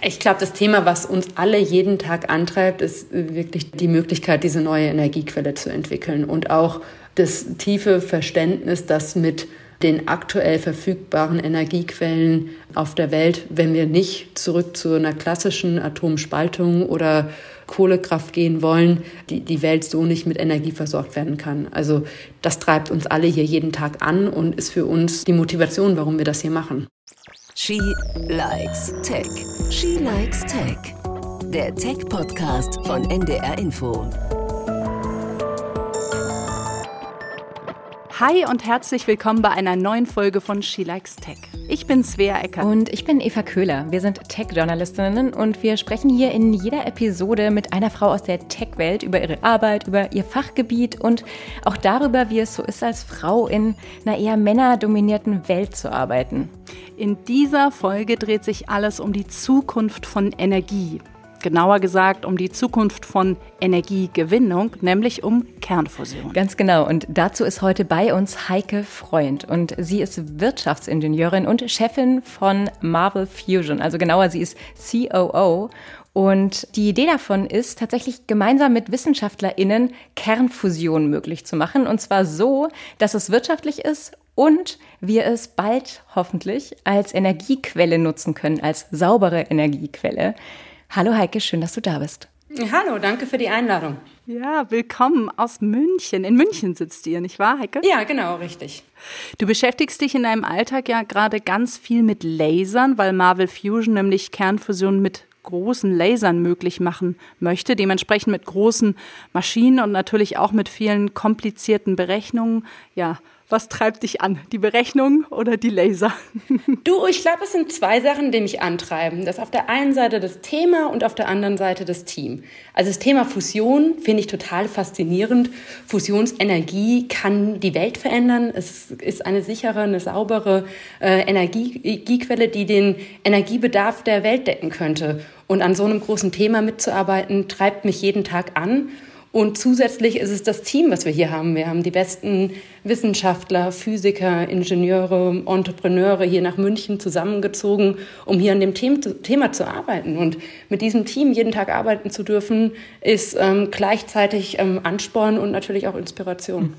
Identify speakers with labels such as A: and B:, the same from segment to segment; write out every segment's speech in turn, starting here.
A: Ich glaube, das Thema, was uns alle jeden Tag antreibt, ist wirklich die Möglichkeit, diese neue Energiequelle zu entwickeln und auch das tiefe Verständnis, dass mit den aktuell verfügbaren Energiequellen auf der Welt, wenn wir nicht zurück zu einer klassischen Atomspaltung oder Kohlekraft gehen wollen, die, die Welt so nicht mit Energie versorgt werden kann. Also das treibt uns alle hier jeden Tag an und ist für uns die Motivation, warum wir das hier machen.
B: She likes Tech. She likes Tech. Der Tech-Podcast von NDR Info.
C: Hi und herzlich willkommen bei einer neuen Folge von She Likes Tech. Ich bin Svea Ecker.
D: Und ich bin Eva Köhler. Wir sind Tech-Journalistinnen und wir sprechen hier in jeder Episode mit einer Frau aus der Tech-Welt über ihre Arbeit, über ihr Fachgebiet und auch darüber, wie es so ist, als Frau in einer eher männerdominierten Welt zu arbeiten.
C: In dieser Folge dreht sich alles um die Zukunft von Energie genauer gesagt um die Zukunft von Energiegewinnung, nämlich um Kernfusion.
D: Ganz genau. Und dazu ist heute bei uns Heike Freund. Und sie ist Wirtschaftsingenieurin und Chefin von Marvel Fusion. Also genauer, sie ist COO. Und die Idee davon ist, tatsächlich gemeinsam mit WissenschaftlerInnen Kernfusion möglich zu machen. Und zwar so, dass es wirtschaftlich ist und wir es bald hoffentlich als Energiequelle nutzen können, als saubere Energiequelle. Hallo Heike, schön, dass du da bist.
A: Hallo, danke für die Einladung.
C: Ja, willkommen aus München. In München sitzt ihr, nicht wahr, Heike?
A: Ja, genau, richtig.
C: Du beschäftigst dich in deinem Alltag ja gerade ganz viel mit Lasern, weil Marvel Fusion nämlich Kernfusion mit großen Lasern möglich machen möchte, dementsprechend mit großen Maschinen und natürlich auch mit vielen komplizierten Berechnungen. Ja, was treibt dich an? Die Berechnung oder die Laser?
A: Du, ich glaube, es sind zwei Sachen, die mich antreiben. Das ist auf der einen Seite das Thema und auf der anderen Seite das Team. Also das Thema Fusion finde ich total faszinierend. Fusionsenergie kann die Welt verändern. Es ist eine sichere, eine saubere äh, Energiequelle, die den Energiebedarf der Welt decken könnte. Und an so einem großen Thema mitzuarbeiten, treibt mich jeden Tag an. Und zusätzlich ist es das Team, was wir hier haben. Wir haben die besten Wissenschaftler, Physiker, Ingenieure, Entrepreneure hier nach München zusammengezogen, um hier an dem Thema zu arbeiten. Und mit diesem Team jeden Tag arbeiten zu dürfen, ist ähm, gleichzeitig ähm, Ansporn und natürlich auch Inspiration.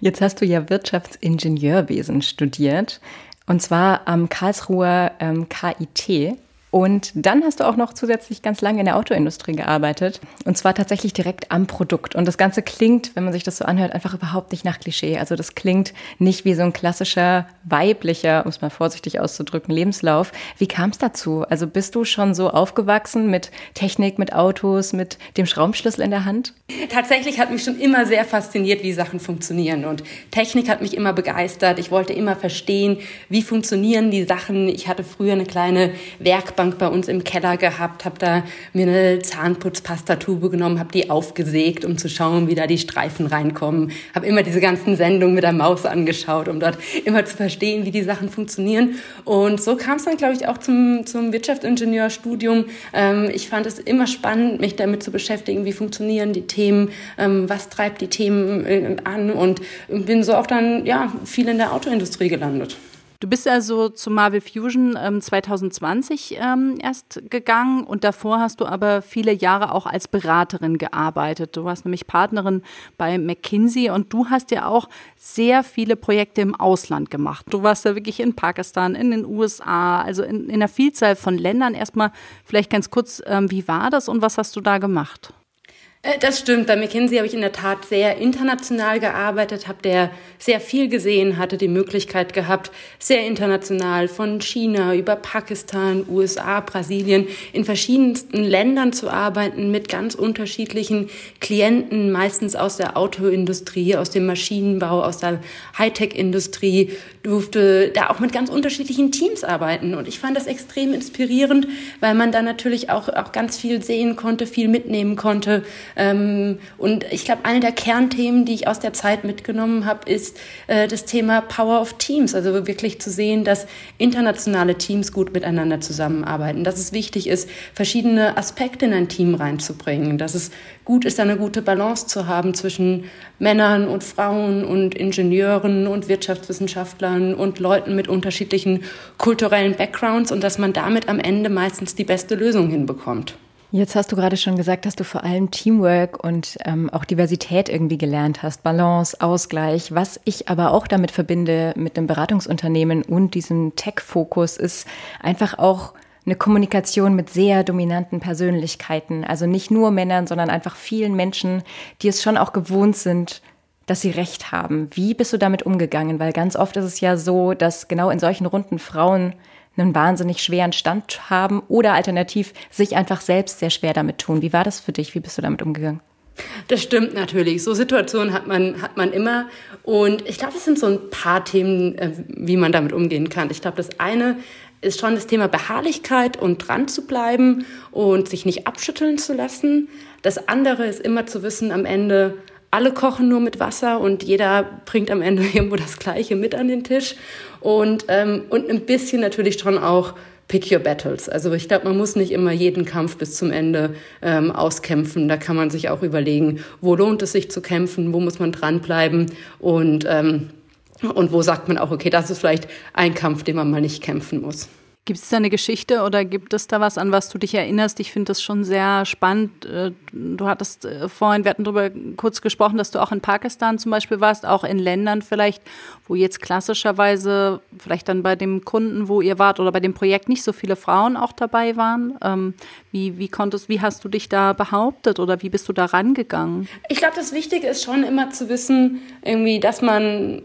D: Jetzt hast du ja Wirtschaftsingenieurwesen studiert. Und zwar am Karlsruher ähm, KIT. Und dann hast du auch noch zusätzlich ganz lange in der Autoindustrie gearbeitet. Und zwar tatsächlich direkt am Produkt. Und das Ganze klingt, wenn man sich das so anhört, einfach überhaupt nicht nach Klischee. Also das klingt nicht wie so ein klassischer weiblicher, um es mal vorsichtig auszudrücken, Lebenslauf. Wie kam es dazu? Also bist du schon so aufgewachsen mit Technik, mit Autos, mit dem Schraubenschlüssel in der Hand?
A: Tatsächlich hat mich schon immer sehr fasziniert, wie Sachen funktionieren. Und Technik hat mich immer begeistert. Ich wollte immer verstehen, wie funktionieren die Sachen. Ich hatte früher eine kleine Werkbank Werkbank bei uns im Keller gehabt, habe da mir eine Zahnputzpastatube genommen, habe die aufgesägt, um zu schauen, wie da die Streifen reinkommen. Habe immer diese ganzen Sendungen mit der Maus angeschaut, um dort immer zu verstehen, wie die Sachen funktionieren. Und so kam es dann, glaube ich, auch zum, zum Wirtschaftsingenieurstudium. Ähm, ich fand es immer spannend, mich damit zu beschäftigen, wie funktionieren die Themen, ähm, was treibt die Themen äh, an und bin so auch dann ja viel in der Autoindustrie gelandet.
C: Du bist also zu Marvel Fusion ähm, 2020 ähm, erst gegangen und davor hast du aber viele Jahre auch als Beraterin gearbeitet. Du warst nämlich Partnerin bei McKinsey und du hast ja auch sehr viele Projekte im Ausland gemacht. Du warst ja wirklich in Pakistan, in den USA, also in, in einer Vielzahl von Ländern. Erstmal vielleicht ganz kurz, ähm, wie war das und was hast du da gemacht?
A: Äh, das stimmt. Bei McKinsey habe ich in der Tat sehr international gearbeitet, habe der sehr viel gesehen, hatte die Möglichkeit gehabt, sehr international von China über Pakistan, USA, Brasilien in verschiedensten Ländern zu arbeiten mit ganz unterschiedlichen Klienten, meistens aus der Autoindustrie, aus dem Maschinenbau, aus der Hightech-Industrie, durfte da auch mit ganz unterschiedlichen Teams arbeiten. Und ich fand das extrem inspirierend, weil man da natürlich auch, auch ganz viel sehen konnte, viel mitnehmen konnte und ich glaube, eine der Kernthemen, die ich aus der Zeit mitgenommen habe, ist äh, das Thema Power of Teams. Also wirklich zu sehen, dass internationale Teams gut miteinander zusammenarbeiten, dass es wichtig ist, verschiedene Aspekte in ein Team reinzubringen, dass es gut ist, eine gute Balance zu haben zwischen Männern und Frauen und Ingenieuren und Wirtschaftswissenschaftlern und Leuten mit unterschiedlichen kulturellen Backgrounds und dass man damit am Ende meistens die beste Lösung hinbekommt.
D: Jetzt hast du gerade schon gesagt, dass du vor allem Teamwork und ähm, auch Diversität irgendwie gelernt hast, Balance, Ausgleich. Was ich aber auch damit verbinde mit dem Beratungsunternehmen und diesem Tech-Fokus ist einfach auch eine Kommunikation mit sehr dominanten Persönlichkeiten. Also nicht nur Männern, sondern einfach vielen Menschen, die es schon auch gewohnt sind, dass sie Recht haben. Wie bist du damit umgegangen? Weil ganz oft ist es ja so, dass genau in solchen Runden Frauen einen wahnsinnig schweren Stand haben oder alternativ sich einfach selbst sehr schwer damit tun. Wie war das für dich? Wie bist du damit umgegangen?
A: Das stimmt natürlich. So Situationen hat man, hat man immer. Und ich glaube, es sind so ein paar Themen, äh, wie man damit umgehen kann. Ich glaube, das eine ist schon das Thema Beharrlichkeit und dran zu bleiben und sich nicht abschütteln zu lassen. Das andere ist immer zu wissen, am Ende, alle kochen nur mit Wasser und jeder bringt am Ende irgendwo das Gleiche mit an den Tisch. Und, ähm, und ein bisschen natürlich schon auch Pick Your Battles. Also ich glaube, man muss nicht immer jeden Kampf bis zum Ende ähm, auskämpfen. Da kann man sich auch überlegen, wo lohnt es sich zu kämpfen, wo muss man dranbleiben und, ähm, und wo sagt man auch, okay, das ist vielleicht ein Kampf, den man mal nicht kämpfen muss.
C: Gibt es da eine Geschichte oder gibt es da was, an was du dich erinnerst? Ich finde das schon sehr spannend. Äh, du hattest äh, vorhin, wir hatten darüber kurz gesprochen, dass du auch in Pakistan zum Beispiel warst, auch in Ländern vielleicht, wo jetzt klassischerweise vielleicht dann bei dem Kunden, wo ihr wart oder bei dem Projekt nicht so viele Frauen auch dabei waren. Ähm, wie, wie konntest, wie hast du dich da behauptet oder wie bist du da rangegangen?
A: Ich glaube, das Wichtige ist schon immer zu wissen, irgendwie, dass man,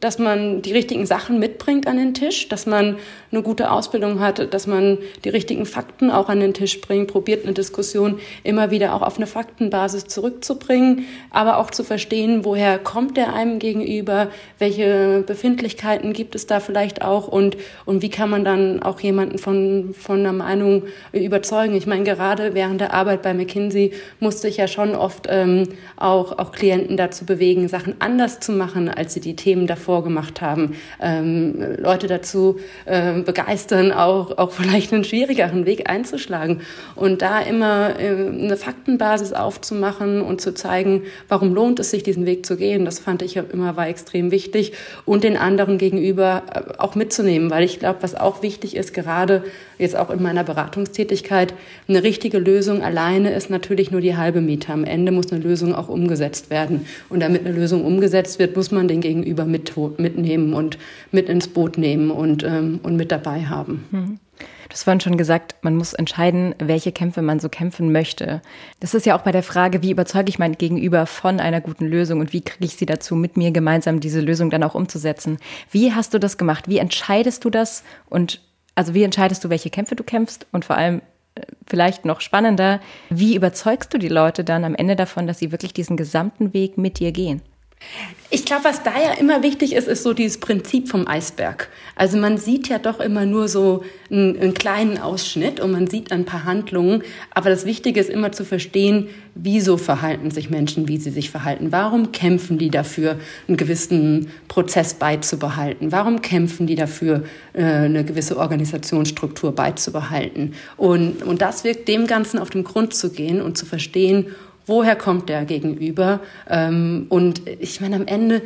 A: dass man die richtigen Sachen mitbringt an den Tisch, dass man eine gute Ausbildung hat, dass man die richtigen Fakten auch an den Tisch bringt, probiert eine Diskussion immer wieder auch auf eine Faktenbasis zurückzubringen, aber auch zu verstehen, woher kommt der einem gegenüber, welche Befindlichkeiten gibt es da vielleicht auch und, und wie kann man dann auch jemanden von, von einer Meinung überzeugen. Ich meine, gerade während der Arbeit bei McKinsey musste ich ja schon oft ähm, auch, auch Klienten dazu bewegen, Sachen anders zu machen, als sie die Themen davor gemacht haben. Ähm, Leute dazu ähm, begeistern, auch, auch vielleicht einen schwierigeren Weg einzuschlagen. Und da immer äh, eine Faktenbasis aufzumachen und zu zeigen, warum lohnt es sich, diesen Weg zu gehen, das fand ich immer war extrem wichtig. Und den anderen gegenüber äh, auch mitzunehmen, weil ich glaube, was auch wichtig ist, gerade jetzt auch in meiner Beratungstätigkeit, eine richtige Lösung alleine ist natürlich nur die halbe Miete. Am Ende muss eine Lösung auch umgesetzt werden. Und damit eine Lösung umgesetzt wird, muss man den Gegenüber mit, mitnehmen und mit ins Boot nehmen und, ähm, und mit dabei haben. Mhm.
D: Du hast vorhin schon gesagt, man muss entscheiden, welche Kämpfe man so kämpfen möchte. Das ist ja auch bei der Frage, wie überzeuge ich mein Gegenüber von einer guten Lösung und wie kriege ich sie dazu, mit mir gemeinsam diese Lösung dann auch umzusetzen. Wie hast du das gemacht? Wie entscheidest du das? Und also wie entscheidest du, welche Kämpfe du kämpfst? Und vor allem äh, vielleicht noch spannender, wie überzeugst du die Leute dann am Ende davon, dass sie wirklich diesen gesamten Weg mit dir gehen?
A: Ich glaube, was da ja immer wichtig ist, ist so dieses Prinzip vom Eisberg. Also man sieht ja doch immer nur so einen, einen, kleinen Ausschnitt und man sieht ein paar Handlungen. Aber das Wichtige ist immer zu verstehen, wieso verhalten sich Menschen, wie sie sich verhalten. Warum kämpfen die dafür, einen gewissen Prozess beizubehalten? Warum kämpfen die dafür, äh, eine gewisse Organisationsstruktur beizubehalten? Und, und das wirkt dem Ganzen auf den Grund zu gehen und zu verstehen, woher kommt der Gegenüber? Ähm, und ich meine, am Ende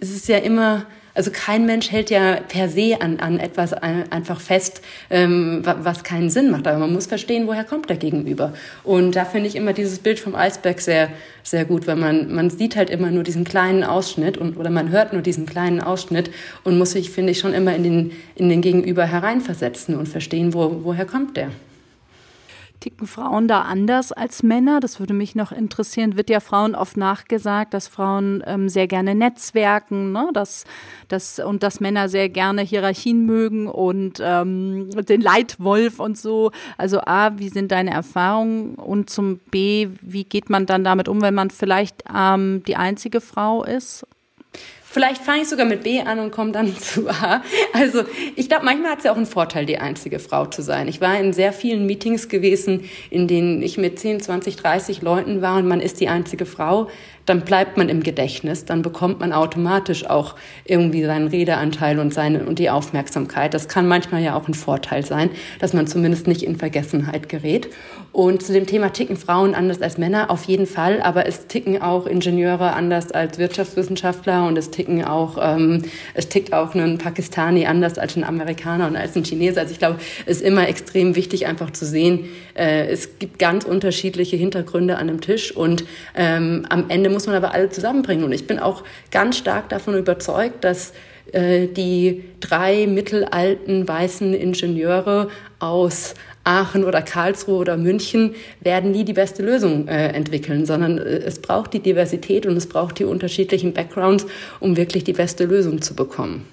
A: ist es ja immer, also kein Mensch hält ja per se an, an etwas einfach fest, ähm, was keinen Sinn macht. Aber man muss verstehen, woher kommt der Gegenüber. Und da finde ich immer dieses Bild vom Eisberg sehr, sehr gut, weil man, man sieht halt immer nur diesen kleinen Ausschnitt und, oder man hört nur diesen kleinen Ausschnitt und muss sich, finde ich, schon immer in den, in den Gegenüber hereinversetzen und verstehen, wo, woher kommt der.
C: Ticken Frauen da anders als Männer? Das würde mich noch interessieren. Wird ja Frauen oft nachgesagt, dass Frauen ähm, sehr gerne netzwerken, ne? dass, dass, und dass Männer sehr gerne Hierarchien mögen und ähm, den Leitwolf und so. Also A, wie sind deine Erfahrungen? Und zum B, wie geht man dann damit um, wenn man vielleicht ähm, die einzige Frau ist?
A: Vielleicht fange ich sogar mit B an und komme dann zu A. Also ich glaube, manchmal hat es ja auch einen Vorteil, die einzige Frau zu sein. Ich war in sehr vielen Meetings gewesen, in denen ich mit 10, 20, 30 Leuten war und man ist die einzige Frau dann bleibt man im Gedächtnis, dann bekommt man automatisch auch irgendwie seinen Redeanteil und seine und die Aufmerksamkeit. Das kann manchmal ja auch ein Vorteil sein, dass man zumindest nicht in Vergessenheit gerät. Und zu dem Thema ticken Frauen anders als Männer auf jeden Fall, aber es ticken auch Ingenieure anders als Wirtschaftswissenschaftler und es ticken auch ähm, es tickt auch ein Pakistani anders als ein Amerikaner und als ein Chinese. Also ich glaube, es ist immer extrem wichtig, einfach zu sehen, äh, es gibt ganz unterschiedliche Hintergründe an einem Tisch und ähm, am Ende muss man aber alle zusammenbringen. Und ich bin auch ganz stark davon überzeugt, dass äh, die drei mittelalten weißen Ingenieure aus Aachen oder Karlsruhe oder München werden nie die beste Lösung äh, entwickeln, sondern äh, es braucht die Diversität und es braucht die unterschiedlichen Backgrounds, um wirklich die beste Lösung zu bekommen.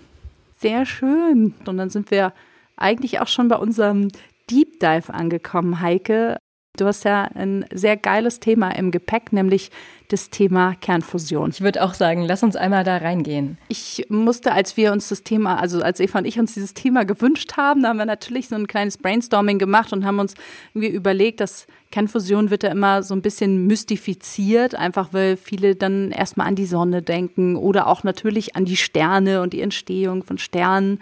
C: Sehr schön. Und dann sind wir eigentlich auch schon bei unserem Deep Dive angekommen, Heike. Du hast ja ein sehr geiles Thema im Gepäck, nämlich das Thema Kernfusion.
D: Ich würde auch sagen, lass uns einmal da reingehen.
C: Ich musste, als wir uns das Thema, also als Eva und ich uns dieses Thema gewünscht haben, da haben wir natürlich so ein kleines Brainstorming gemacht und haben uns irgendwie überlegt, dass Kernfusion wird ja immer so ein bisschen mystifiziert, einfach weil viele dann erstmal an die Sonne denken oder auch natürlich an die Sterne und die Entstehung von Sternen.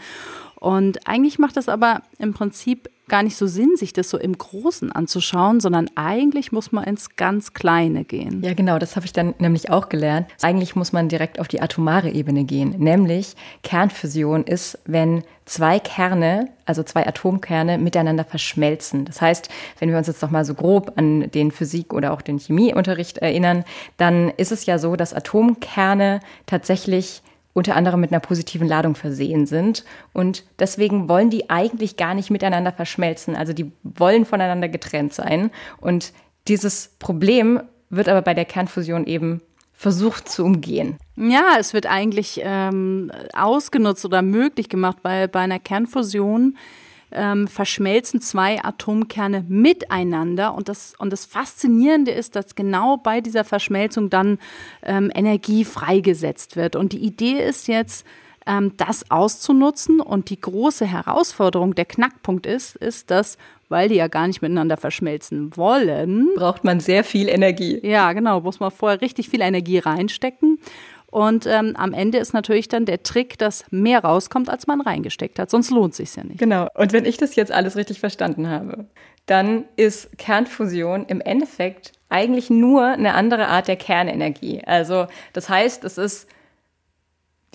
C: Und eigentlich macht das aber im Prinzip gar nicht so Sinn, sich das so im Großen anzuschauen, sondern eigentlich muss man ins ganz Kleine gehen.
D: Ja, genau, das habe ich dann nämlich auch gelernt. Eigentlich muss man direkt auf die atomare Ebene gehen, nämlich Kernfusion ist, wenn zwei Kerne, also zwei Atomkerne miteinander verschmelzen. Das heißt, wenn wir uns jetzt noch mal so grob an den Physik- oder auch den Chemieunterricht erinnern, dann ist es ja so, dass Atomkerne tatsächlich unter anderem mit einer positiven Ladung versehen sind. Und deswegen wollen die eigentlich gar nicht miteinander verschmelzen. Also die wollen voneinander getrennt sein. Und dieses Problem wird aber bei der Kernfusion eben versucht zu umgehen.
C: Ja, es wird eigentlich ähm, ausgenutzt oder möglich gemacht, weil bei einer Kernfusion ähm, verschmelzen zwei Atomkerne miteinander. Und das, und das Faszinierende ist, dass genau bei dieser Verschmelzung dann ähm, Energie freigesetzt wird. Und die Idee ist jetzt, ähm, das auszunutzen. Und die große Herausforderung, der Knackpunkt ist, ist, dass weil die ja gar nicht miteinander verschmelzen wollen.
D: Braucht man sehr viel Energie.
C: Ja, genau, muss man vorher richtig viel Energie reinstecken. Und ähm, am Ende ist natürlich dann der Trick, dass mehr rauskommt, als man reingesteckt hat. Sonst lohnt sich ja nicht.
D: Genau. Und wenn ich das jetzt alles richtig verstanden habe, dann ist Kernfusion im Endeffekt eigentlich nur eine andere Art der Kernenergie. Also das heißt, es ist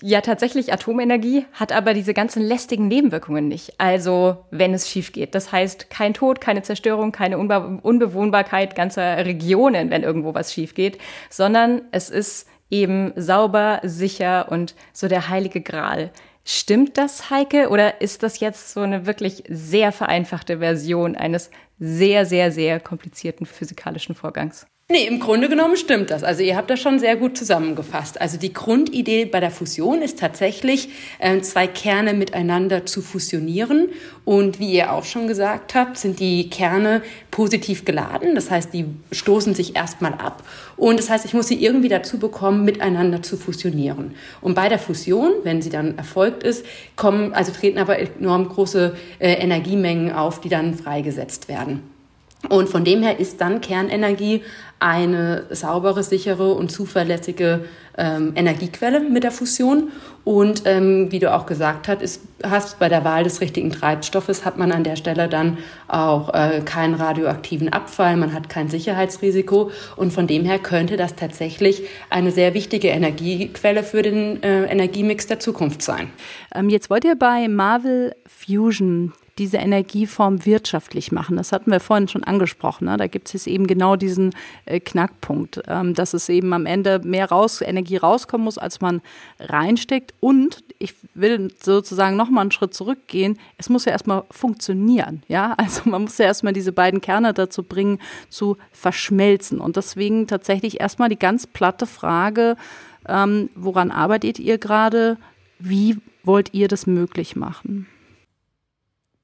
D: ja tatsächlich Atomenergie, hat aber diese ganzen lästigen Nebenwirkungen nicht. Also wenn es schief geht. Das heißt kein Tod, keine Zerstörung, keine Unbe Unbewohnbarkeit ganzer Regionen, wenn irgendwo was schief geht, sondern es ist eben sauber, sicher und so der heilige Gral. Stimmt das, Heike, oder ist das jetzt so eine wirklich sehr vereinfachte Version eines sehr, sehr, sehr komplizierten physikalischen Vorgangs?
A: Nee, im Grunde genommen stimmt das. Also ihr habt das schon sehr gut zusammengefasst. Also die Grundidee bei der Fusion ist tatsächlich, äh, zwei Kerne miteinander zu fusionieren. Und wie ihr auch schon gesagt habt, sind die Kerne positiv geladen. Das heißt, die stoßen sich erstmal ab. Und das heißt, ich muss sie irgendwie dazu bekommen, miteinander zu fusionieren. Und bei der Fusion, wenn sie dann erfolgt ist, kommen, also treten aber enorm große äh, Energiemengen auf, die dann freigesetzt werden. Und von dem her ist dann Kernenergie eine saubere, sichere und zuverlässige ähm, Energiequelle mit der Fusion. Und ähm, wie du auch gesagt hast, ist, hast bei der Wahl des richtigen Treibstoffes hat man an der Stelle dann auch äh, keinen radioaktiven Abfall, man hat kein Sicherheitsrisiko und von dem her könnte das tatsächlich eine sehr wichtige Energiequelle für den äh, Energiemix der Zukunft sein.
C: Ähm, jetzt wollt ihr bei Marvel Fusion diese Energieform wirtschaftlich machen. Das hatten wir vorhin schon angesprochen. Ne? Da gibt es eben genau diesen äh, Knackpunkt, ähm, dass es eben am Ende mehr raus, Energie rauskommen muss, als man reinsteckt. Und ich will sozusagen noch mal einen Schritt zurückgehen. Es muss ja erstmal funktionieren. Ja, also man muss ja erstmal diese beiden Kerne dazu bringen, zu verschmelzen. Und deswegen tatsächlich erstmal die ganz platte Frage, ähm, woran arbeitet ihr gerade? Wie wollt ihr das möglich machen?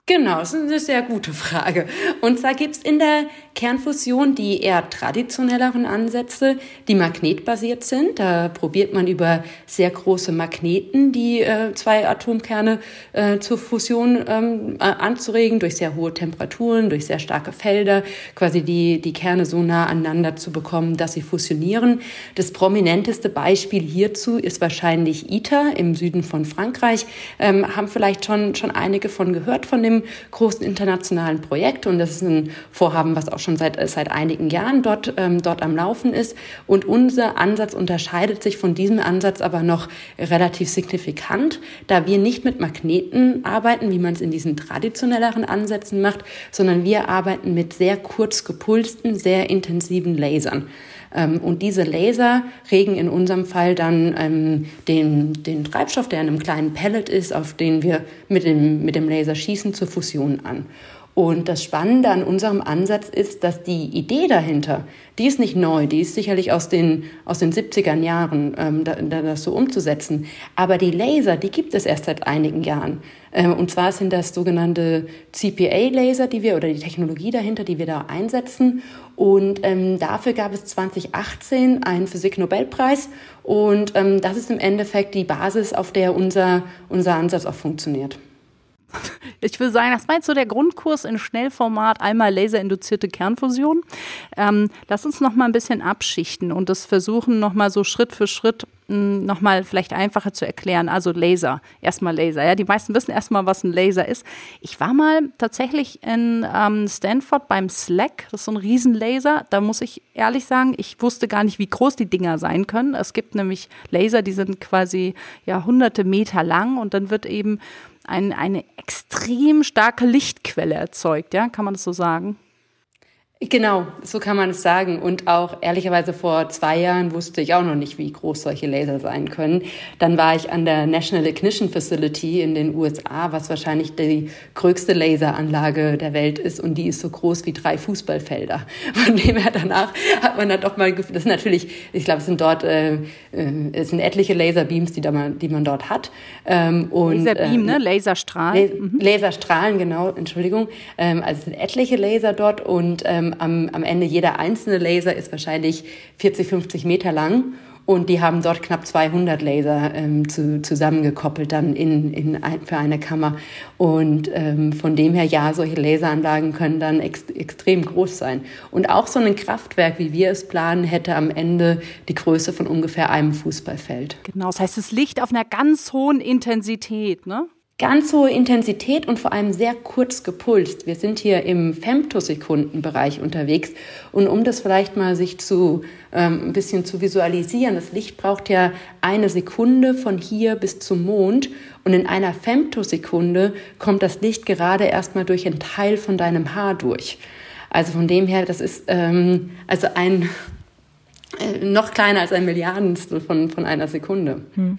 A: Genau, das ist eine sehr gute Frage. Und zwar gibt es in der Kernfusion die eher traditionelleren Ansätze, die magnetbasiert sind. Da probiert man über sehr große Magneten die äh, zwei Atomkerne äh, zur Fusion ähm, anzuregen, durch sehr hohe Temperaturen, durch sehr starke Felder, quasi die, die Kerne so nah aneinander zu bekommen, dass sie fusionieren. Das prominenteste Beispiel hierzu ist wahrscheinlich ITER im Süden von Frankreich. Ähm, haben vielleicht schon, schon einige von gehört von dem großen internationalen Projekt. Und das ist ein Vorhaben, was auch schon seit, seit einigen Jahren dort, ähm, dort am Laufen ist. Und unser Ansatz unterscheidet sich von diesem Ansatz aber noch relativ signifikant, da wir nicht mit Magneten arbeiten, wie man es in diesen traditionelleren Ansätzen macht, sondern wir arbeiten mit sehr kurz gepulsten, sehr intensiven Lasern. Ähm, und diese Laser regen in unserem Fall dann ähm, den, den Treibstoff, der in einem kleinen Pellet ist, auf den wir mit dem, mit dem Laser schießen, zur Fusion an. Und das Spannende an unserem Ansatz ist, dass die Idee dahinter, die ist nicht neu, die ist sicherlich aus den, aus den 70er Jahren, ähm, da, das so umzusetzen. Aber die Laser, die gibt es erst seit einigen Jahren. Ähm, und zwar sind das sogenannte CPA-Laser, die wir, oder die Technologie dahinter, die wir da einsetzen. Und ähm, dafür gab es 2018 einen Physik-Nobelpreis. Und ähm, das ist im Endeffekt die Basis, auf der unser, unser Ansatz auch funktioniert.
C: Ich würde sagen, das war jetzt so der Grundkurs in Schnellformat, einmal laserinduzierte Kernfusion. Ähm, lass uns noch mal ein bisschen abschichten und das versuchen, noch mal so Schritt für Schritt hm, noch mal vielleicht einfacher zu erklären. Also Laser, erstmal Laser. Ja, die meisten wissen erstmal, was ein Laser ist. Ich war mal tatsächlich in ähm, Stanford beim SLAC. Das ist so ein Riesenlaser. Da muss ich ehrlich sagen, ich wusste gar nicht, wie groß die Dinger sein können. Es gibt nämlich Laser, die sind quasi ja hunderte Meter lang und dann wird eben ein, eine extrem starke Lichtquelle erzeugt, ja, kann man das so sagen?
A: Genau, so kann man es sagen. Und auch ehrlicherweise vor zwei Jahren wusste ich auch noch nicht, wie groß solche Laser sein können. Dann war ich an der National Ignition Facility in den USA, was wahrscheinlich die größte Laseranlage der Welt ist. Und die ist so groß wie drei Fußballfelder. Von dem her danach hat man dann doch mal, das ist natürlich, ich glaube, es sind dort, äh, äh, es sind etliche Laserbeams, die, da man, die man dort hat.
C: Ähm, und, Laserbeam, äh, ne? Laserstrahlen.
A: mhm. Laserstrahlen, genau, Entschuldigung. Ähm, also es sind etliche Laser dort und ähm, am, am Ende jeder einzelne Laser ist wahrscheinlich 40, 50 Meter lang. Und die haben dort knapp 200 Laser ähm, zu, zusammengekoppelt dann in, in ein, für eine Kammer. Und ähm, von dem her, ja, solche Laseranlagen können dann ex, extrem groß sein. Und auch so ein Kraftwerk, wie wir es planen, hätte am Ende die Größe von ungefähr einem Fußballfeld.
C: Genau, das heißt, es liegt auf einer ganz hohen Intensität, ne?
A: Ganz hohe Intensität und vor allem sehr kurz gepulst. Wir sind hier im Femtosekundenbereich unterwegs und um das vielleicht mal sich zu ähm, ein bisschen zu visualisieren, das Licht braucht ja eine Sekunde von hier bis zum Mond und in einer Femtosekunde kommt das Licht gerade erstmal durch einen Teil von deinem Haar durch. Also von dem her, das ist ähm, also ein äh, noch kleiner als ein Milliardenstel von, von einer Sekunde. Hm.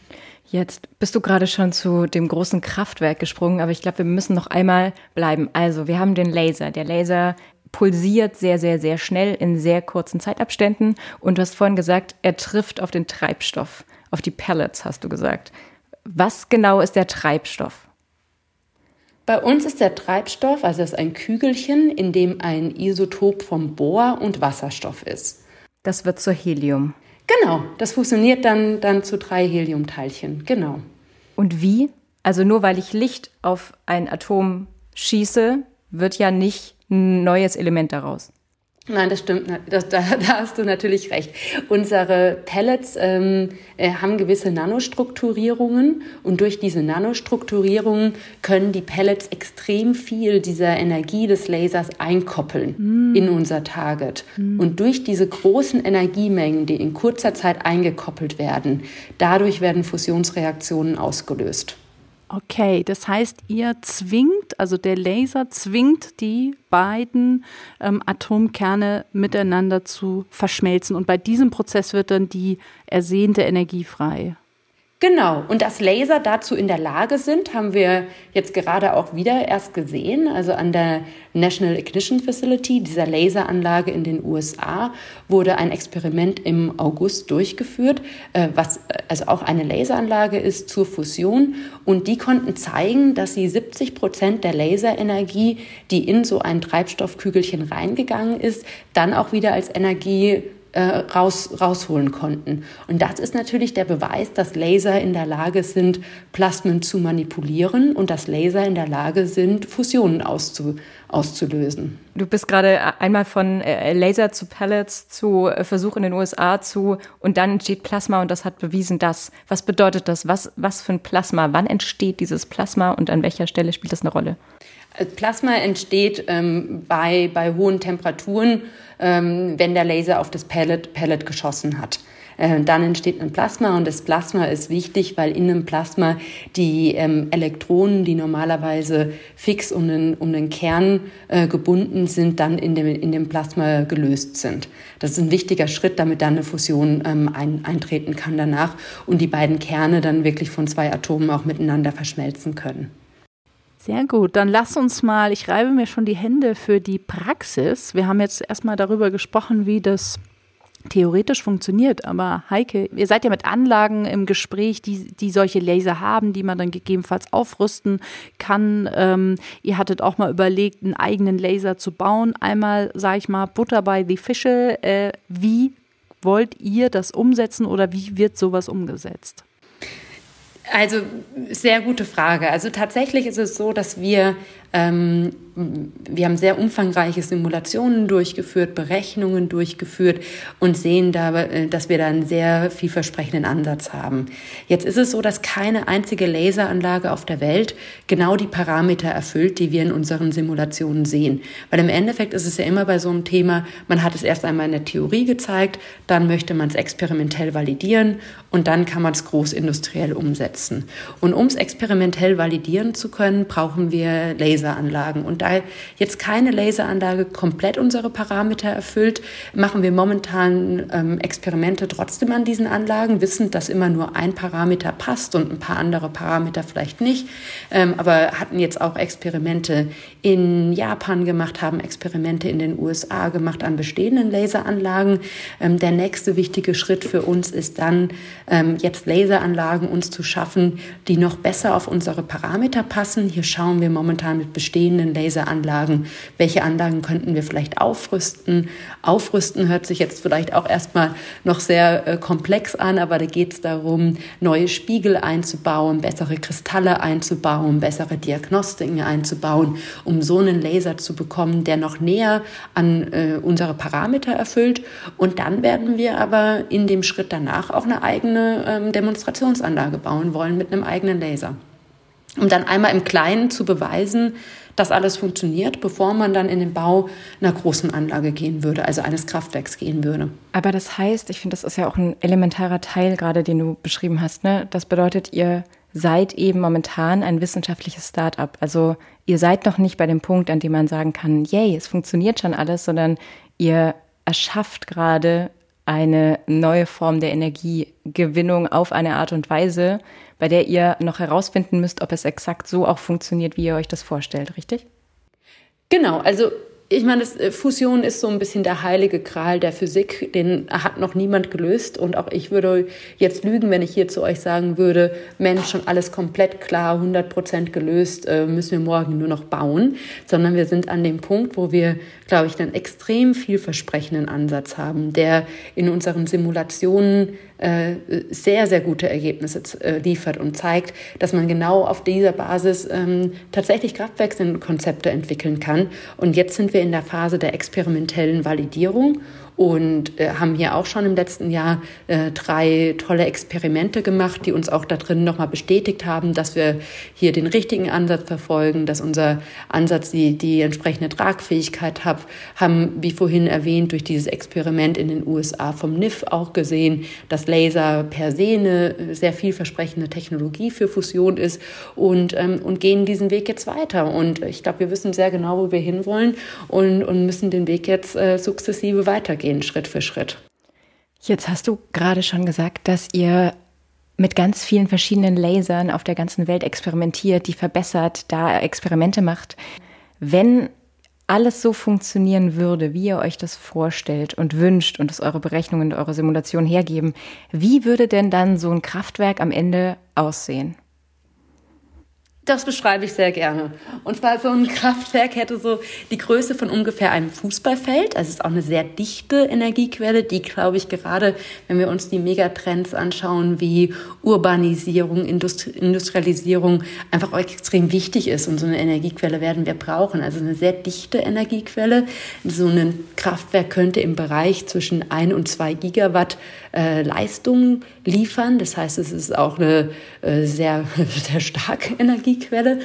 D: Jetzt bist du gerade schon zu dem großen Kraftwerk gesprungen, aber ich glaube, wir müssen noch einmal bleiben. Also, wir haben den Laser. Der Laser pulsiert sehr, sehr, sehr schnell in sehr kurzen Zeitabständen. Und du hast vorhin gesagt, er trifft auf den Treibstoff, auf die Pellets, hast du gesagt. Was genau ist der Treibstoff?
A: Bei uns ist der Treibstoff, also das ist ein Kügelchen, in dem ein Isotop vom Bohr und Wasserstoff ist.
D: Das wird zu Helium.
A: Genau, das fusioniert dann, dann zu drei Heliumteilchen, genau.
D: Und wie? Also nur weil ich Licht auf ein Atom schieße, wird ja nicht ein neues Element daraus.
A: Nein, das stimmt. Da, da hast du natürlich recht. Unsere Pellets ähm, äh, haben gewisse Nanostrukturierungen und durch diese Nanostrukturierungen können die Pellets extrem viel dieser Energie des Lasers einkoppeln mm. in unser Target. Mm. Und durch diese großen Energiemengen, die in kurzer Zeit eingekoppelt werden, dadurch werden Fusionsreaktionen ausgelöst.
C: Okay, das heißt, ihr zwingt, also der Laser zwingt die beiden ähm, Atomkerne miteinander zu verschmelzen und bei diesem Prozess wird dann die ersehnte Energie frei.
A: Genau, und dass Laser dazu in der Lage sind, haben wir jetzt gerade auch wieder erst gesehen. Also an der National Ignition Facility, dieser Laseranlage in den USA, wurde ein Experiment im August durchgeführt, äh, was also auch eine Laseranlage ist zur Fusion. Und die konnten zeigen, dass sie 70 Prozent der Laserenergie, die in so ein Treibstoffkügelchen reingegangen ist, dann auch wieder als Energie äh, raus, rausholen konnten. Und das ist natürlich der Beweis, dass Laser in der Lage sind, Plasmen zu manipulieren und dass Laser in der Lage sind, Fusionen auszu, auszulösen.
D: Du bist gerade einmal von äh, Laser zu Pellets zu äh, Versuch in den USA zu und dann entsteht Plasma und das hat bewiesen, dass. Was bedeutet das? Was, was für ein Plasma? Wann entsteht dieses Plasma und an welcher Stelle spielt das eine Rolle?
A: Plasma entsteht ähm, bei, bei hohen Temperaturen, ähm, wenn der Laser auf das Pellet, Pellet geschossen hat. Äh, dann entsteht ein Plasma und das Plasma ist wichtig, weil in einem Plasma die ähm, Elektronen, die normalerweise fix um den, um den Kern äh, gebunden sind, dann in dem, in dem Plasma gelöst sind. Das ist ein wichtiger Schritt, damit dann eine Fusion ähm, ein, eintreten kann danach und die beiden Kerne dann wirklich von zwei Atomen auch miteinander verschmelzen können.
C: Sehr gut, dann lass uns mal, ich reibe mir schon die Hände für die Praxis. Wir haben jetzt erstmal darüber gesprochen, wie das theoretisch funktioniert. Aber Heike, ihr seid ja mit Anlagen im Gespräch, die, die solche Laser haben, die man dann gegebenenfalls aufrüsten kann. Ähm, ihr hattet auch mal überlegt, einen eigenen Laser zu bauen. Einmal, sage ich mal, Butter bei the Fische. Äh, wie wollt ihr das umsetzen oder wie wird sowas umgesetzt?
A: Also sehr gute Frage. Also tatsächlich ist es so, dass wir ähm, wir haben sehr umfangreiche Simulationen durchgeführt, Berechnungen durchgeführt und sehen da, äh, dass wir da einen sehr vielversprechenden Ansatz haben. Jetzt ist es so, dass keine einzige Laseranlage auf der Welt genau die Parameter erfüllt, die wir in unseren Simulationen sehen. Weil im Endeffekt ist es ja immer bei so einem Thema, man hat es erst einmal in der Theorie gezeigt, dann möchte man es experimentell validieren und dann kann man es großindustriell umsetzen. Und um es experimentell validieren zu können, brauchen wir Laser Laseranlagen. Und da jetzt keine Laseranlage komplett unsere Parameter erfüllt, machen wir momentan ähm, Experimente trotzdem an diesen Anlagen, wissend, dass immer nur ein Parameter passt und ein paar andere Parameter vielleicht nicht. Ähm, aber hatten jetzt auch Experimente in Japan gemacht, haben Experimente in den USA gemacht an bestehenden Laseranlagen. Ähm, der nächste wichtige Schritt für uns ist dann, ähm, jetzt Laseranlagen uns zu schaffen, die noch besser auf unsere Parameter passen. Hier schauen wir momentan mit bestehenden Laseranlagen, welche Anlagen könnten wir vielleicht aufrüsten. Aufrüsten hört sich jetzt vielleicht auch erstmal noch sehr äh, komplex an, aber da geht es darum, neue Spiegel einzubauen, bessere Kristalle einzubauen, bessere Diagnostiken einzubauen, um so einen Laser zu bekommen, der noch näher an äh, unsere Parameter erfüllt. Und dann werden wir aber in dem Schritt danach auch eine eigene ähm, Demonstrationsanlage bauen wollen mit einem eigenen Laser um dann einmal im Kleinen zu beweisen, dass alles funktioniert, bevor man dann in den Bau einer großen Anlage gehen würde, also eines Kraftwerks gehen würde.
D: Aber das heißt, ich finde, das ist ja auch ein elementarer Teil gerade, den du beschrieben hast. Ne? Das bedeutet, ihr seid eben momentan ein wissenschaftliches Start-up. Also ihr seid noch nicht bei dem Punkt, an dem man sagen kann, yay, es funktioniert schon alles, sondern ihr erschafft gerade eine neue Form der Energiegewinnung auf eine Art und Weise, bei der ihr noch herausfinden müsst, ob es exakt so auch funktioniert, wie ihr euch das vorstellt, richtig?
A: Genau, also ich meine, äh, Fusion ist so ein bisschen der heilige Kral der Physik. Den hat noch niemand gelöst. Und auch ich würde jetzt lügen, wenn ich hier zu euch sagen würde, Mensch, schon alles komplett klar, 100 Prozent gelöst, äh, müssen wir morgen nur noch bauen. Sondern wir sind an dem Punkt, wo wir, glaube ich, einen extrem vielversprechenden Ansatz haben, der in unseren Simulationen äh, sehr, sehr gute Ergebnisse äh, liefert und zeigt, dass man genau auf dieser Basis ähm, tatsächlich Kraftwerkskonzepte entwickeln kann. Und jetzt sind wir in der Phase der experimentellen Validierung und äh, haben hier auch schon im letzten Jahr äh, drei tolle Experimente gemacht, die uns auch da drin nochmal bestätigt haben, dass wir hier den richtigen Ansatz verfolgen, dass unser Ansatz die, die entsprechende Tragfähigkeit hat, haben, wie vorhin erwähnt, durch dieses Experiment in den USA vom NIF auch gesehen, dass Laser per se eine sehr vielversprechende Technologie für Fusion ist und, ähm, und gehen diesen Weg jetzt weiter. Und ich glaube, wir wissen sehr genau, wo wir hinwollen und, und müssen den Weg jetzt äh, sukzessive weitergehen gehen, Schritt für Schritt.
D: Jetzt hast du gerade schon gesagt, dass ihr mit ganz vielen verschiedenen Lasern auf der ganzen Welt experimentiert, die verbessert, da Experimente macht. Wenn alles so funktionieren würde, wie ihr euch das vorstellt und wünscht und es eure Berechnungen und eure Simulation hergeben, wie würde denn dann so ein Kraftwerk am Ende aussehen?
A: Das beschreibe ich sehr gerne. Und zwar so ein Kraftwerk hätte so die Größe von ungefähr einem Fußballfeld. Also es ist auch eine sehr dichte Energiequelle, die, glaube ich, gerade wenn wir uns die Megatrends anschauen, wie Urbanisierung, Industri Industrialisierung, einfach auch extrem wichtig ist. Und so eine Energiequelle werden wir brauchen. Also eine sehr dichte Energiequelle. So ein Kraftwerk könnte im Bereich zwischen ein und zwei Gigawatt äh, Leistung liefern. Das heißt, es ist auch eine äh, sehr, sehr starke Energiequelle.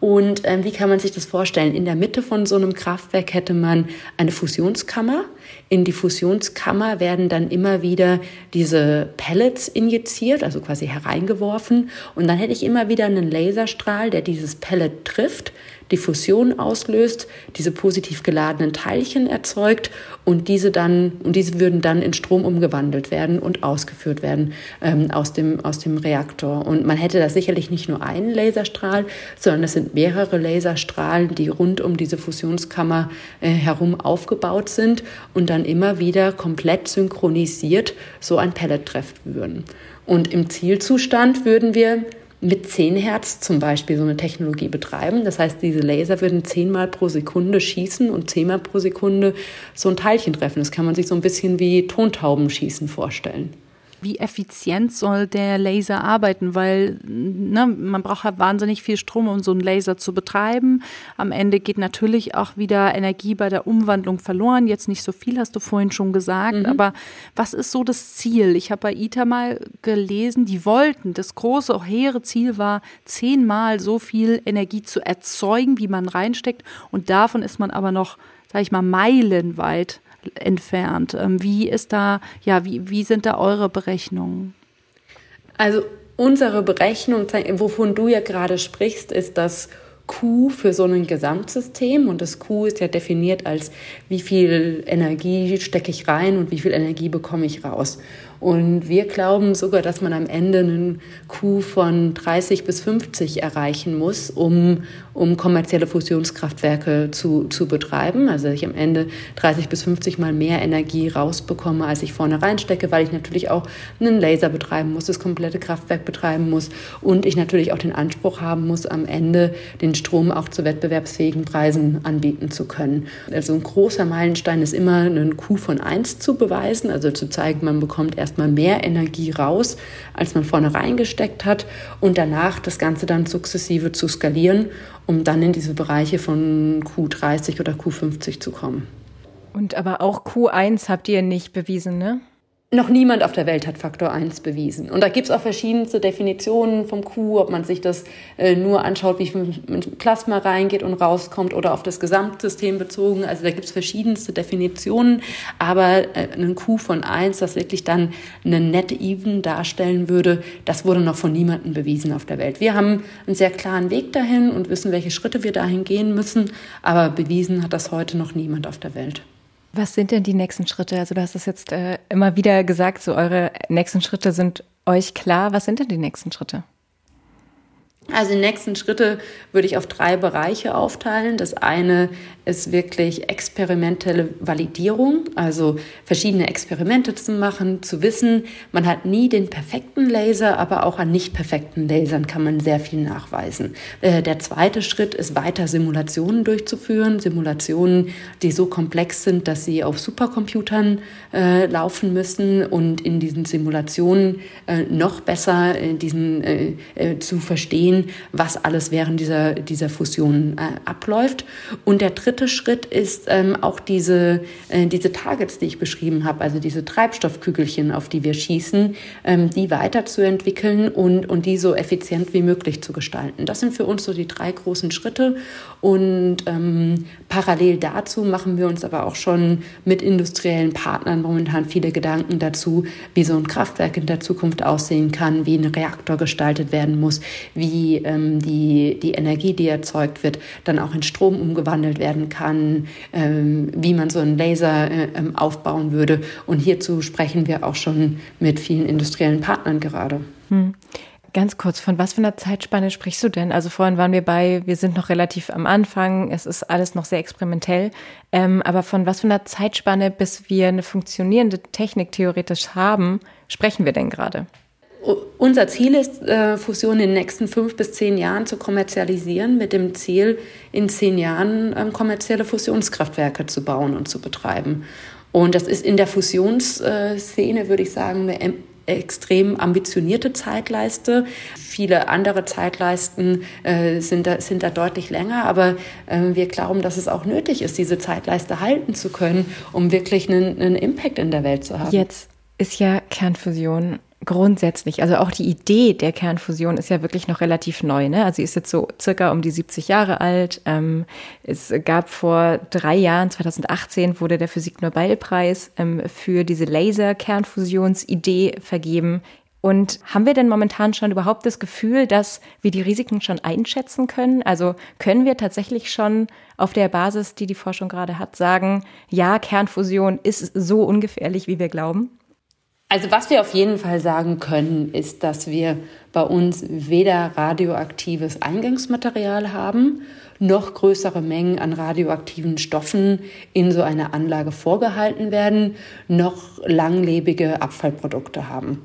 A: Und ähm, wie kann man sich das vorstellen? In der Mitte von so einem Kraftwerk hätte man eine Fusionskammer. In die Fusionskammer werden dann immer wieder diese Pellets injiziert, also quasi hereingeworfen. Und dann hätte ich immer wieder einen Laserstrahl, der dieses Pellet trifft die Fusion auslöst, diese positiv geladenen Teilchen erzeugt und diese dann und diese würden dann in Strom umgewandelt werden und ausgeführt werden ähm, aus dem aus dem Reaktor. Und man hätte da sicherlich nicht nur einen Laserstrahl, sondern es sind mehrere Laserstrahlen, die rund um diese Fusionskammer äh, herum aufgebaut sind und dann immer wieder komplett synchronisiert so ein Pellet treffen würden. Und im Zielzustand würden wir mit 10 Hertz zum Beispiel so eine Technologie betreiben. Das heißt, diese Laser würden zehnmal pro Sekunde schießen und zehnmal pro Sekunde so ein Teilchen treffen. Das kann man sich so ein bisschen wie Tontaubenschießen vorstellen
C: wie effizient soll der Laser arbeiten, weil ne, man braucht halt wahnsinnig viel Strom, um so einen Laser zu betreiben. Am Ende geht natürlich auch wieder Energie bei der Umwandlung verloren. Jetzt nicht so viel, hast du vorhin schon gesagt, mhm. aber was ist so das Ziel? Ich habe bei ITER mal gelesen, die wollten, das große, hehre Ziel war, zehnmal so viel Energie zu erzeugen, wie man reinsteckt und davon ist man aber noch, sag ich mal, meilenweit entfernt. Ähm, wie ist da, ja, wie, wie sind da eure Berechnungen?
A: Also unsere Berechnung, wovon du ja gerade sprichst, ist das Q für so ein Gesamtsystem und das Q ist ja definiert als wie viel Energie stecke ich rein und wie viel Energie bekomme ich raus. Und wir glauben sogar, dass man am Ende einen Q von 30 bis 50 erreichen muss, um, um kommerzielle Fusionskraftwerke zu, zu betreiben. Also ich am Ende 30 bis 50 mal mehr Energie rausbekomme, als ich vorne reinstecke, weil ich natürlich auch einen Laser betreiben muss, das komplette Kraftwerk betreiben muss und ich natürlich auch den Anspruch haben muss, am Ende den Strom auch zu wettbewerbsfähigen Preisen anbieten zu können. Also ein großer Meilenstein ist immer einen Q von 1 zu beweisen, also zu zeigen, man bekommt erst erstmal mehr Energie raus, als man vorne reingesteckt hat und danach das Ganze dann sukzessive zu skalieren, um dann in diese Bereiche von Q30 oder Q50 zu kommen.
D: Und aber auch Q1 habt ihr nicht bewiesen, ne?
A: Noch niemand auf der Welt hat Faktor 1 bewiesen. Und da gibt es auch verschiedenste Definitionen vom Q, ob man sich das äh, nur anschaut, wie viel Plasma reingeht und rauskommt oder auf das Gesamtsystem bezogen. Also da gibt es verschiedenste Definitionen, aber äh, ein Q von 1, das wirklich dann einen Net Even darstellen würde, das wurde noch von niemandem bewiesen auf der Welt. Wir haben einen sehr klaren Weg dahin und wissen, welche Schritte wir dahin gehen müssen, aber bewiesen hat das heute noch niemand auf der Welt.
D: Was sind denn die nächsten Schritte? Also du hast es jetzt äh, immer wieder gesagt, so eure nächsten Schritte sind euch klar. Was sind denn die nächsten Schritte?
A: Also die nächsten Schritte würde ich auf drei Bereiche aufteilen. Das eine ist wirklich experimentelle Validierung, also verschiedene Experimente zu machen, zu wissen, man hat nie den perfekten Laser, aber auch an nicht perfekten Lasern kann man sehr viel nachweisen. Äh, der zweite Schritt ist weiter Simulationen durchzuführen, Simulationen, die so komplex sind, dass sie auf Supercomputern äh, laufen müssen und in diesen Simulationen äh, noch besser äh, diesen äh, äh, zu verstehen, was alles während dieser dieser Fusion abläuft. Und der dritte dritte Schritt ist ähm, auch diese, äh, diese Targets, die ich beschrieben habe, also diese Treibstoffkügelchen, auf die wir schießen, ähm, die weiterzuentwickeln und, und die so effizient wie möglich zu gestalten. Das sind für uns so die drei großen Schritte. Und ähm, parallel dazu machen wir uns aber auch schon mit industriellen Partnern momentan viele Gedanken dazu, wie so ein Kraftwerk in der Zukunft aussehen kann, wie ein Reaktor gestaltet werden muss, wie wie ähm, die, die Energie, die erzeugt wird, dann auch in Strom umgewandelt werden kann, ähm, wie man so einen Laser äh, ähm, aufbauen würde. Und hierzu sprechen wir auch schon mit vielen industriellen Partnern gerade. Hm.
D: Ganz kurz, von was für einer Zeitspanne sprichst du denn? Also vorhin waren wir bei, wir sind noch relativ am Anfang, es ist alles noch sehr experimentell, ähm, aber von was für einer Zeitspanne, bis wir eine funktionierende Technik theoretisch haben, sprechen wir denn gerade?
A: Unser Ziel ist, äh, Fusion in den nächsten fünf bis zehn Jahren zu kommerzialisieren, mit dem Ziel, in zehn Jahren ähm, kommerzielle Fusionskraftwerke zu bauen und zu betreiben. Und das ist in der Fusionsszene, würde ich sagen, eine extrem ambitionierte Zeitleiste. Viele andere Zeitleisten äh, sind, da, sind da deutlich länger, aber äh, wir glauben, dass es auch nötig ist, diese Zeitleiste halten zu können, um wirklich einen, einen Impact in der Welt zu haben.
D: Jetzt ist ja Kernfusion grundsätzlich, also auch die Idee der Kernfusion ist ja wirklich noch relativ neu. Ne? Also sie ist jetzt so circa um die 70 Jahre alt. Ähm, es gab vor drei Jahren, 2018, wurde der Physik-Nobelpreis ähm, für diese Laser-Kernfusionsidee vergeben. Und haben wir denn momentan schon überhaupt das Gefühl, dass wir die Risiken schon einschätzen können? Also können wir tatsächlich schon auf der Basis, die die Forschung gerade hat, sagen, ja, Kernfusion ist so ungefährlich, wie wir glauben?
A: Also was wir auf jeden Fall sagen können, ist, dass wir bei uns weder radioaktives Eingangsmaterial haben, noch größere Mengen an radioaktiven Stoffen in so einer Anlage vorgehalten werden, noch langlebige Abfallprodukte haben.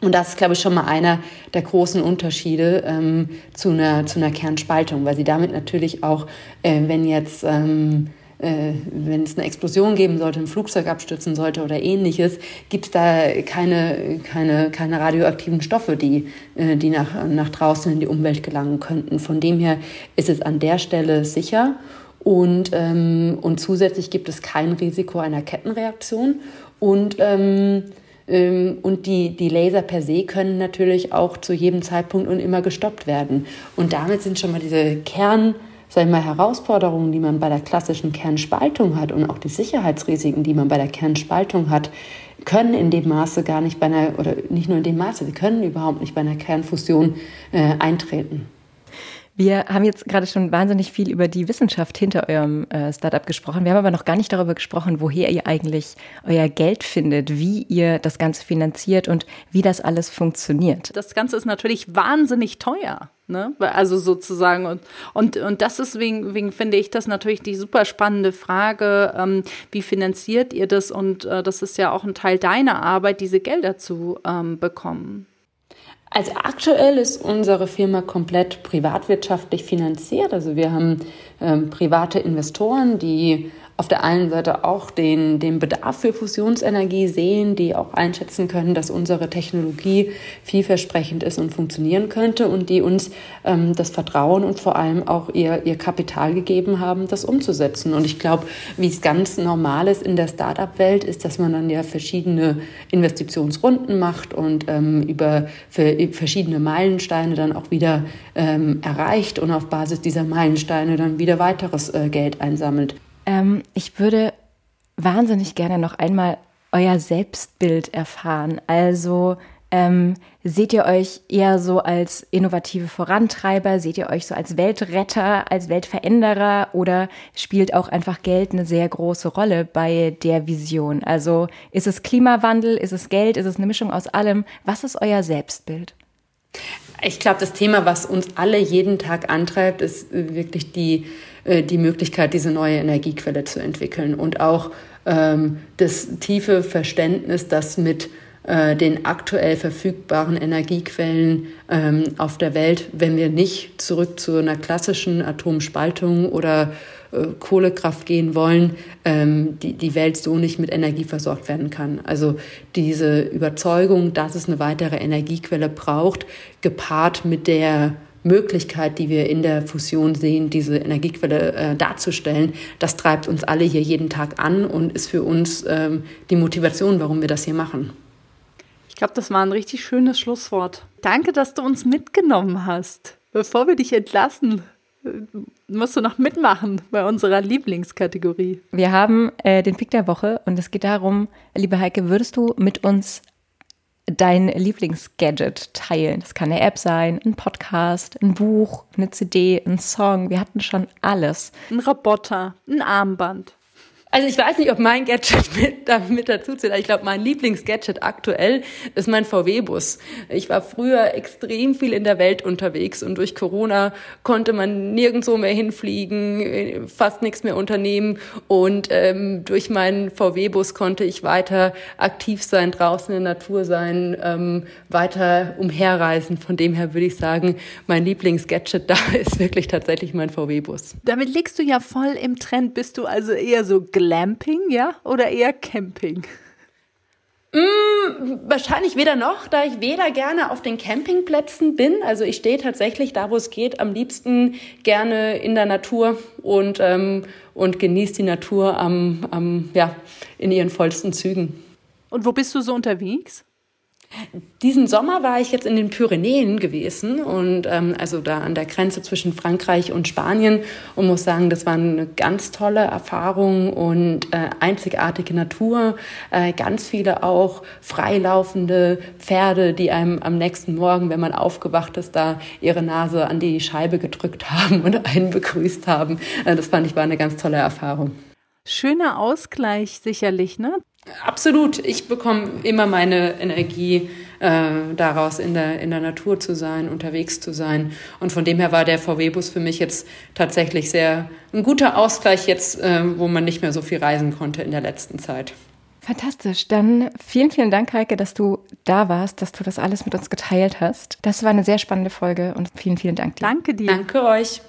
A: Und das ist, glaube ich, schon mal einer der großen Unterschiede ähm, zu, einer, zu einer Kernspaltung, weil sie damit natürlich auch, äh, wenn jetzt ähm, äh, wenn es eine Explosion geben sollte, ein Flugzeug abstürzen sollte oder ähnliches, gibt es da keine, keine, keine radioaktiven Stoffe, die, äh, die nach, nach draußen in die Umwelt gelangen könnten. Von dem her ist es an der Stelle sicher. Und, ähm, und zusätzlich gibt es kein Risiko einer Kettenreaktion. Und, ähm, ähm, und die, die Laser per se können natürlich auch zu jedem Zeitpunkt und immer gestoppt werden. Und damit sind schon mal diese Kern- sag ich mal, Herausforderungen, die man bei der klassischen Kernspaltung hat und auch die Sicherheitsrisiken, die man bei der Kernspaltung hat, können in dem Maße gar nicht bei einer, oder nicht nur in dem Maße, sie können überhaupt nicht bei einer Kernfusion äh, eintreten.
D: Wir haben jetzt gerade schon wahnsinnig viel über die Wissenschaft hinter eurem äh, Startup gesprochen. Wir haben aber noch gar nicht darüber gesprochen, woher ihr eigentlich euer Geld findet, wie ihr das Ganze finanziert und wie das alles funktioniert.
C: Das Ganze ist natürlich wahnsinnig teuer. Ne? Also sozusagen und und und das ist wegen, wegen finde ich das natürlich die super spannende Frage, ähm, wie finanziert ihr das und äh, das ist ja auch ein Teil deiner Arbeit, diese Gelder zu ähm, bekommen.
A: Also aktuell ist unsere Firma komplett privatwirtschaftlich finanziert. Also wir haben ähm, private Investoren, die auf der einen Seite auch den, den Bedarf für Fusionsenergie sehen, die auch einschätzen können, dass unsere Technologie vielversprechend ist und funktionieren könnte und die uns ähm, das Vertrauen und vor allem auch ihr, ihr Kapital gegeben haben, das umzusetzen. Und ich glaube, wie es ganz normal ist in der Startup-Welt, ist, dass man dann ja verschiedene Investitionsrunden macht und ähm, über verschiedene Meilensteine dann auch wieder ähm, erreicht und auf Basis dieser Meilensteine dann wieder weiteres äh, Geld einsammelt.
D: Ähm, ich würde wahnsinnig gerne noch einmal euer Selbstbild erfahren. Also ähm, seht ihr euch eher so als innovative Vorantreiber? Seht ihr euch so als Weltretter, als Weltveränderer? Oder spielt auch einfach Geld eine sehr große Rolle bei der Vision? Also ist es Klimawandel? Ist es Geld? Ist es eine Mischung aus allem? Was ist euer Selbstbild?
A: Ich glaube, das Thema, was uns alle jeden Tag antreibt, ist wirklich die die Möglichkeit, diese neue Energiequelle zu entwickeln und auch ähm, das tiefe Verständnis, dass mit äh, den aktuell verfügbaren Energiequellen ähm, auf der Welt, wenn wir nicht zurück zu einer klassischen Atomspaltung oder äh, Kohlekraft gehen wollen, ähm, die, die Welt so nicht mit Energie versorgt werden kann. Also diese Überzeugung, dass es eine weitere Energiequelle braucht, gepaart mit der Möglichkeit, die wir in der Fusion sehen, diese Energiequelle äh, darzustellen, das treibt uns alle hier jeden Tag an und ist für uns ähm, die Motivation, warum wir das hier machen.
C: Ich glaube, das war ein richtig schönes Schlusswort. Danke, dass du uns mitgenommen hast. Bevor wir dich entlassen, äh, musst du noch mitmachen bei unserer Lieblingskategorie.
D: Wir haben äh, den Pick der Woche und es geht darum, liebe Heike, würdest du mit uns dein Lieblingsgadget teilen. Das kann eine App sein, ein Podcast, ein Buch, eine CD, ein Song. Wir hatten schon alles.
C: Ein Roboter, ein Armband.
A: Also ich weiß nicht, ob mein Gadget mit, damit dazu zählt. Ich glaube, mein Lieblingsgadget aktuell ist mein VW-Bus. Ich war früher extrem viel in der Welt unterwegs und durch Corona konnte man nirgendwo mehr hinfliegen, fast nichts mehr unternehmen und ähm, durch meinen VW-Bus konnte ich weiter aktiv sein, draußen in der Natur sein, ähm, weiter umherreisen. Von dem her würde ich sagen, mein Lieblingsgadget da ist wirklich tatsächlich mein VW-Bus.
C: Damit liegst du ja voll im Trend. Bist du also eher so Glamping, ja, oder eher Camping?
A: Mm, wahrscheinlich weder noch, da ich weder gerne auf den Campingplätzen bin. Also ich stehe tatsächlich da, wo es geht, am liebsten gerne in der Natur und, ähm, und genieße die Natur am, am, ja, in ihren vollsten Zügen.
C: Und wo bist du so unterwegs?
A: Diesen Sommer war ich jetzt in den Pyrenäen gewesen und ähm, also da an der Grenze zwischen Frankreich und Spanien und muss sagen, das war eine ganz tolle Erfahrung und äh, einzigartige Natur, äh, ganz viele auch freilaufende Pferde, die einem am nächsten Morgen, wenn man aufgewacht ist, da ihre Nase an die Scheibe gedrückt haben und einen begrüßt haben. Äh, das fand ich war eine ganz tolle Erfahrung.
C: Schöner Ausgleich sicherlich, ne?
A: Absolut. Ich bekomme immer meine Energie äh, daraus, in der, in der Natur zu sein, unterwegs zu sein. Und von dem her war der VW-Bus für mich jetzt tatsächlich sehr ein guter Ausgleich jetzt, äh, wo man nicht mehr so viel reisen konnte in der letzten Zeit.
D: Fantastisch. Dann vielen, vielen Dank, Heike, dass du da warst, dass du das alles mit uns geteilt hast. Das war eine sehr spannende Folge und vielen, vielen Dank
C: dir. Danke dir.
A: Danke euch.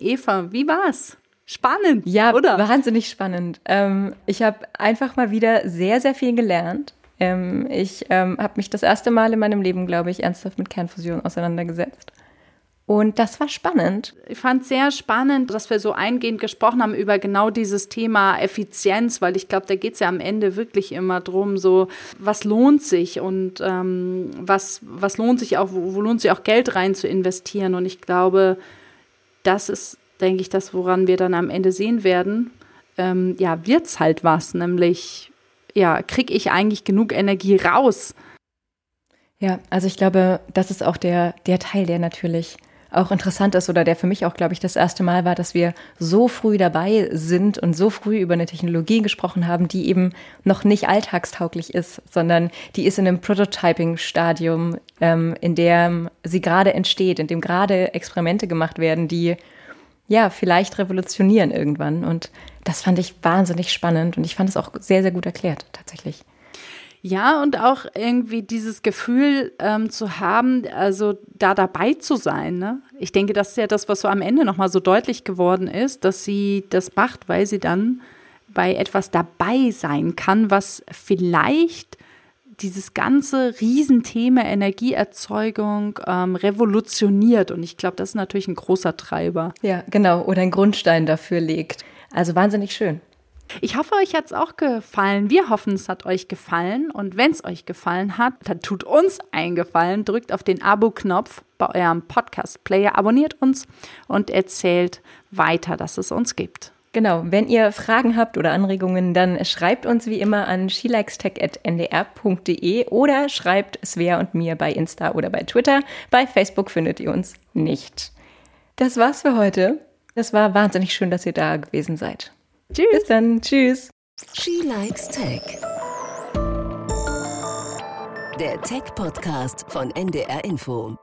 C: Eva, wie war's? Spannend,
D: ja, oder? Wahnsinnig spannend. Ähm, ich habe einfach mal wieder sehr, sehr viel gelernt. Ähm, ich ähm, habe mich das erste Mal in meinem Leben, glaube ich, ernsthaft mit Kernfusion auseinandergesetzt. Und das war spannend.
C: Ich fand es sehr spannend, dass wir so eingehend gesprochen haben über genau dieses Thema Effizienz, weil ich glaube, da geht es ja am Ende wirklich immer drum, so was lohnt sich und ähm, was, was lohnt sich auch, wo, wo lohnt sich auch Geld rein zu investieren. Und ich glaube, das ist denke ich, das, woran wir dann am Ende sehen werden, ähm, ja, es halt was, nämlich, ja, kriege ich eigentlich genug Energie raus?
D: Ja, also ich glaube, das ist auch der, der Teil, der natürlich auch interessant ist oder der für mich auch, glaube ich, das erste Mal war, dass wir so früh dabei sind und so früh über eine Technologie gesprochen haben, die eben noch nicht alltagstauglich ist, sondern die ist in einem Prototyping-Stadium, ähm, in dem sie gerade entsteht, in dem gerade Experimente gemacht werden, die ja, vielleicht revolutionieren irgendwann. Und das fand ich wahnsinnig spannend und ich fand es auch sehr, sehr gut erklärt, tatsächlich.
C: Ja, und auch irgendwie dieses Gefühl ähm, zu haben, also da dabei zu sein. Ne? Ich denke, das ist ja das, was so am Ende nochmal so deutlich geworden ist, dass sie das macht, weil sie dann bei etwas dabei sein kann, was vielleicht dieses ganze Riesenthema Energieerzeugung ähm, revolutioniert. Und ich glaube, das ist natürlich ein großer Treiber.
D: Ja, genau. Oder ein Grundstein dafür legt. Also wahnsinnig schön.
C: Ich hoffe, euch hat es auch gefallen. Wir hoffen, es hat euch gefallen. Und wenn es euch gefallen hat, dann tut uns einen Gefallen. Drückt auf den Abo-Knopf bei eurem Podcast-Player, abonniert uns und erzählt weiter, dass es uns gibt.
D: Genau, wenn ihr Fragen habt oder Anregungen, dann schreibt uns wie immer an shelikestech.ndr.de oder schreibt Svea und mir bei Insta oder bei Twitter. Bei Facebook findet ihr uns nicht. Das war's für heute. Das war wahnsinnig schön, dass ihr da gewesen seid.
C: Tschüss.
D: Bis dann. Tschüss.
B: She Likes Tech. Der Tech-Podcast von NDR Info.